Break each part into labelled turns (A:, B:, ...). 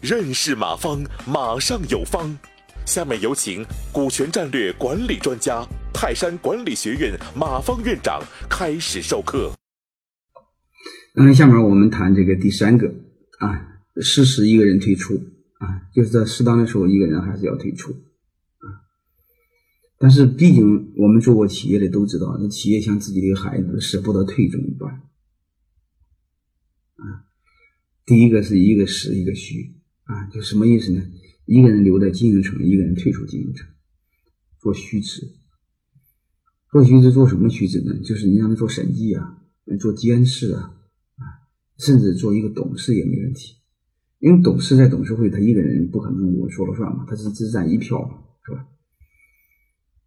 A: 认识马方，马上有方。下面有请股权战略管理专家、泰山管理学院马方院长开始授课。
B: 嗯，下面我们谈这个第三个啊，适时一个人退出啊，就是在适当的时候，一个人还是要退出啊。但是，毕竟我们做过企业的都知道，那企业像自己的孩子舍不得退怎么办？啊，第一个是一个实，一个虚啊，就什么意思呢？一个人留在经营层，一个人退出经营层，做虚职。做虚职做什么虚职呢？就是你让他做审计啊，做监事啊，啊，甚至做一个董事也没问题。因为董事在董事会，他一个人不可能我说了算嘛，他是只占一票嘛，是吧？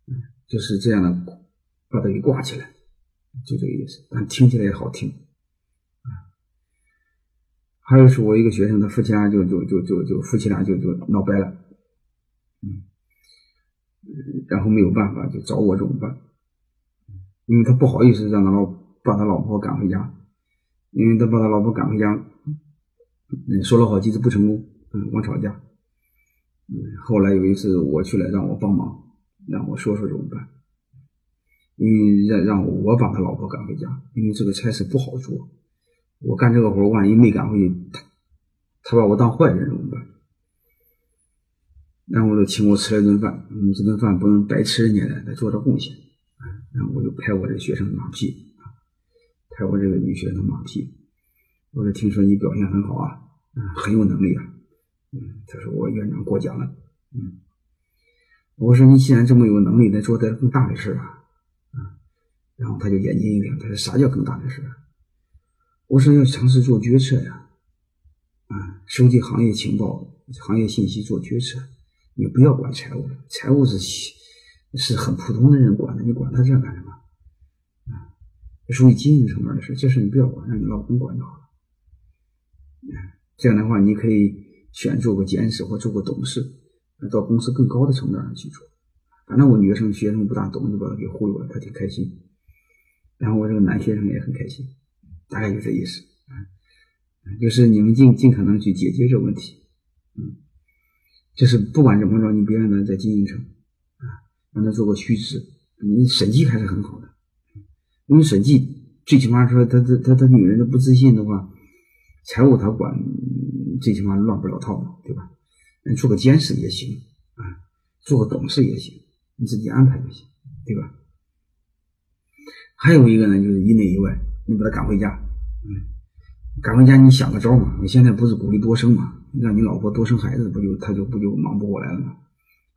B: 嗯，就是这样的，把他给挂起来，就这个意思。但听起来也好听。还有是我一个学生，他夫妻俩就就就就就夫妻俩就就闹掰了，嗯，然后没有办法就找我怎么办？因为他不好意思让他老把他老婆赶回家，因为他把他老婆赶回家，嗯，说了好几次不成功，嗯，光吵架，嗯，后来有一次我去了，让我帮忙，让我说说怎么办？因为让让我把他老婆赶回家，因为这个差事不好做。我干这个活，万一没赶回去，他他把我当坏人怎么办？然后我就请我吃了一顿饭，嗯，这顿饭不能白吃人家的，得做点贡献啊。然后我就拍我这学生马屁啊，拍我这个女学生马屁。我说听说你表现很好啊，嗯，很有能力啊，嗯，他说我院长过奖了，嗯，我说你既然这么有能力，得做点更大的事啊，啊，然后他就眼睛一亮，他说啥叫更大的事啊？我说要尝试做决策呀，啊，收集行业情报、行业信息做决策。你不要管财务了，财务是是很普通的人管的，你管他这干什么？啊，这属于经营层面的事，这事你不要管，让你老公管就好了。啊这样的话，你可以选做个监事或做个董事，到公司更高的层面上去做。反正我女学生学生不大懂，就把他给忽悠了，他挺开心。然后我这个男学生也很开心。大概就这意思啊，就是你们尽尽可能去解决这个问题，嗯，就是不管怎么着，你别让他在经营上啊，让他做个虚职，你审计还是很好的，因为审计最起码说他他他他女人他不自信的话，财务他管，最起码乱不了套嘛，对吧？做个监事也行啊，做个董事也行，你自己安排就行，对吧？还有一个呢，就是一内一外。你把他赶回家，嗯，赶回家你想个招嘛？你现在不是鼓励多生嘛？让你老婆多生孩子，不就他就不就忙不过来了吗？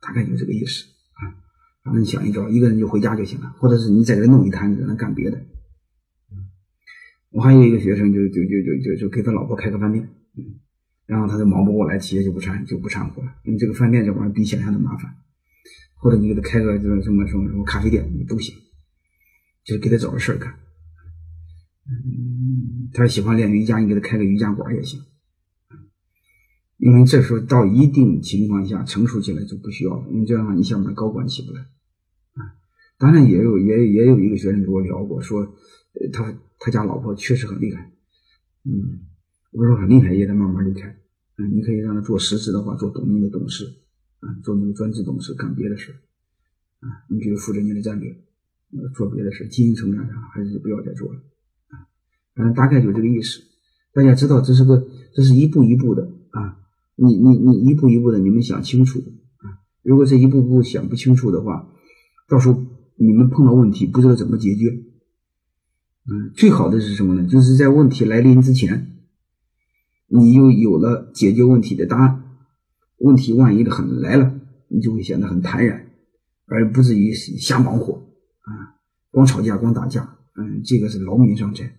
B: 大概就这个意思啊。反正你想一招，一个人就回家就行了，或者是你在这弄一摊子，那干别的。嗯，我还有一个学生，就就就就就就给他老婆开个饭店，嗯，然后他就忙不过来，企业就不掺就不掺和了，因为这个饭店这玩意儿比想象的麻烦。或者你给他开个这个什么什么什么咖啡店都行，就给他找个事儿干。嗯，他喜欢练瑜伽，你给他开个瑜伽馆也行。因为这时候到一定情况下成熟起来就不需要了，因为这样的话你下面的高管起不来啊。当然也有也也有一个学生跟我聊过，说他他家老婆确实很厉害。嗯，我说很厉害也得慢慢离开。嗯，你可以让他做实职的话，做董秘的董事啊，做那个专职董事干别的事啊。你比如负责你的战略，做别的事，经营层面上还是不要再做了。嗯，大概就这个意思。大家知道，这是个，这是一步一步的啊。你你你一步一步的，你们想清楚啊。如果这一步步想不清楚的话，到时候你们碰到问题不知道怎么解决。嗯，最好的是什么呢？就是在问题来临之前，你就有了解决问题的答案。问题万一的很来了，你就会显得很坦然，而不至于瞎忙活啊，光吵架光打架。嗯，这个是劳民伤财。